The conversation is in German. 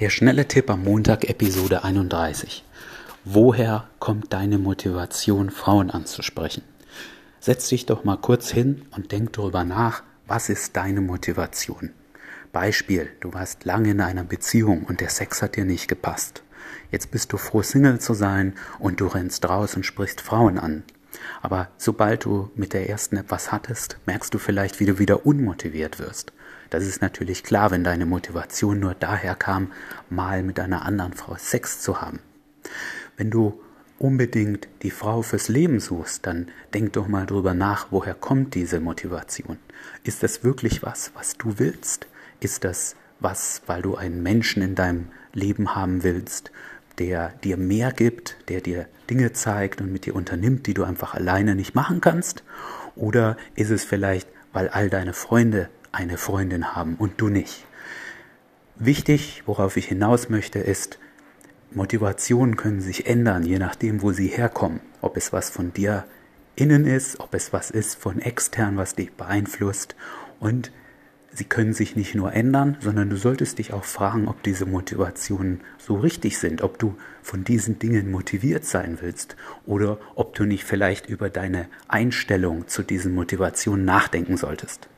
Der schnelle Tipp am Montag, Episode 31. Woher kommt deine Motivation, Frauen anzusprechen? Setz dich doch mal kurz hin und denk darüber nach, was ist deine Motivation? Beispiel, du warst lange in einer Beziehung und der Sex hat dir nicht gepasst. Jetzt bist du froh, Single zu sein und du rennst raus und sprichst Frauen an. Aber sobald du mit der ersten etwas hattest, merkst du vielleicht, wie du wieder unmotiviert wirst. Das ist natürlich klar, wenn deine Motivation nur daher kam, mal mit einer anderen Frau Sex zu haben. Wenn du unbedingt die Frau fürs Leben suchst, dann denk doch mal drüber nach, woher kommt diese Motivation? Ist das wirklich was, was du willst? Ist das was, weil du einen Menschen in deinem Leben haben willst, der dir mehr gibt, der dir Dinge zeigt und mit dir unternimmt, die du einfach alleine nicht machen kannst? Oder ist es vielleicht, weil all deine Freunde eine Freundin haben und du nicht. Wichtig, worauf ich hinaus möchte, ist, Motivationen können sich ändern, je nachdem, wo sie herkommen. Ob es was von dir innen ist, ob es was ist von extern, was dich beeinflusst. Und sie können sich nicht nur ändern, sondern du solltest dich auch fragen, ob diese Motivationen so richtig sind, ob du von diesen Dingen motiviert sein willst oder ob du nicht vielleicht über deine Einstellung zu diesen Motivationen nachdenken solltest.